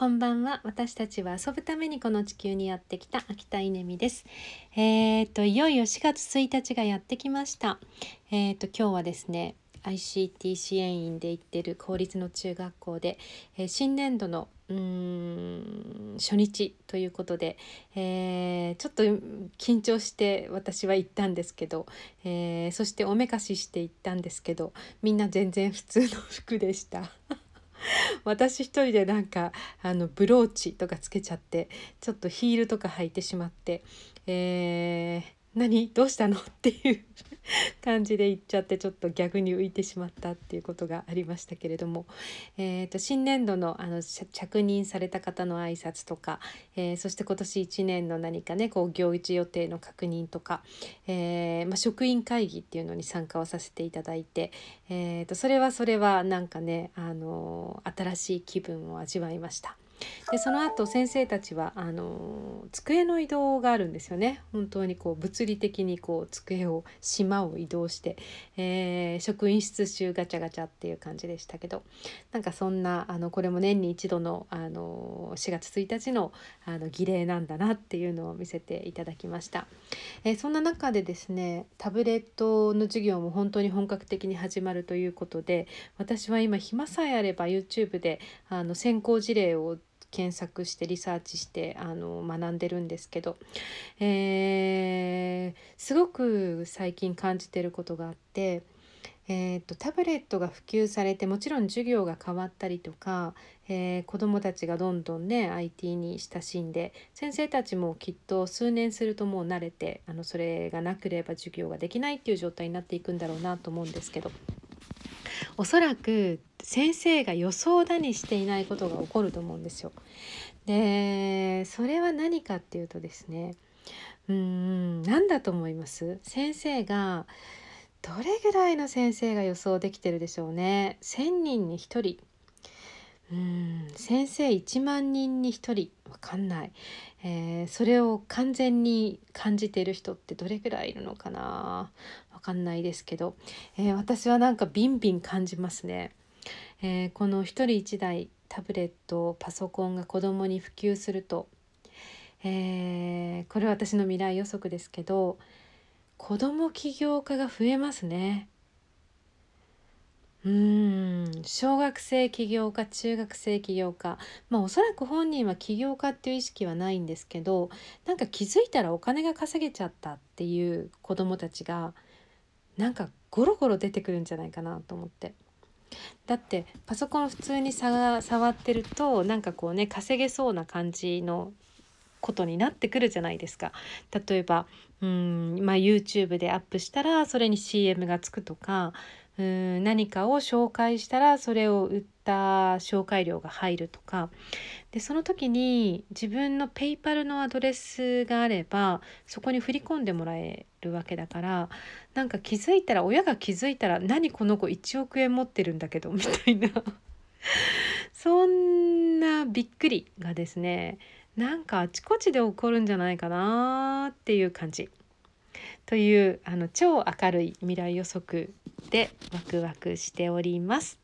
こんばんは。私たちは遊ぶためにこの地球にやってきた秋田稲美です。えー、といよいよ4月1日がやってきました。えー、と今日はですね ICT 支援員で行ってる公立の中学校で、えー、新年度のうん初日ということで、えー、ちょっと緊張して私は行ったんですけど、えー、そしておめかしして行ったんですけどみんな全然普通の服でした。私一人でなんかあのブローチとかつけちゃってちょっとヒールとか履いてしまって、えー、何？どうしたの？っていう 感じで言っちゃってちょっと逆に浮いてしまったっていうことがありましたけれども、えーと、新年度のあの着任された方の挨拶とか、えー、そして今年1年の何かねこう行事予定の確認とか、えー、まあ、職員会議っていうのに参加をさせていただいて、えーとそれはそれはなんかね、あの新しい気分を味わいました。でその後先生たちはあの机の移動があるんですよね。本当にこう物理的にこう机を島を移動して、えー、職員室集ガチャガチャっていう感じでしたけどなんかそんなあのこれも年に一度のあの4月1日のあの儀礼なんだなっていうのを見せていただきました、えー、そんな中でですねタブレットの授業も本当に本格的に始まるということで私は今暇さえあれば YouTube であの先行事例を検索してリサーチしてあの学んでるんですけど、えー、すごく最近感じてることがあって。えーと、タブレットが普及されてもちろん授業が変わったりとか、えー、子どもたちがどんどんね IT に親しんで先生たちもきっと数年するともう慣れてあのそれがなければ授業ができないっていう状態になっていくんだろうなと思うんですけどおそらく先生が予想だにしていないことが起こると思うんですよ。でそれは何かっていうとですねうん何だと思います？先生がどれぐらいの先生が予想できてるでしょうね。1,000人に1人。うん。先生1万人に1人。わかんない、えー、それを完全に感じている人ってどれぐらいいるのかな。わかんないですけど、えー、私はなんかビンビン感じますね。えー、この一人一台タブレットパソコンが子どもに普及すると、え、これは私の未来予測ですけど子ども起業家が増えますね。うん。小学生起業家中学生起業家まあおそらく本人は起業家っていう意識はないんですけどなんか気づいたらお金が稼げちゃったっていう子どもたちがなんかゴロゴロ出てくるんじゃないかなと思って。だってパソコン普通に触ってるとなんかこうね稼げそうな感じのことになってくるじゃないですか。例えばうん、まあ、YouTube でアップしたらそれに CM がつくとかうん何かを紹介したらそれを売った紹介料が入るとかでその時に自分のペイパルのアドレスがあればそこに振り込んでもらえるわけだからなんか気づいたら親が気づいたら「何この子1億円持ってるんだけど」みたいなびっくりがですねなんかあちこちで起こるんじゃないかなっていう感じ。というあの超明るい未来予測でワクワクしております。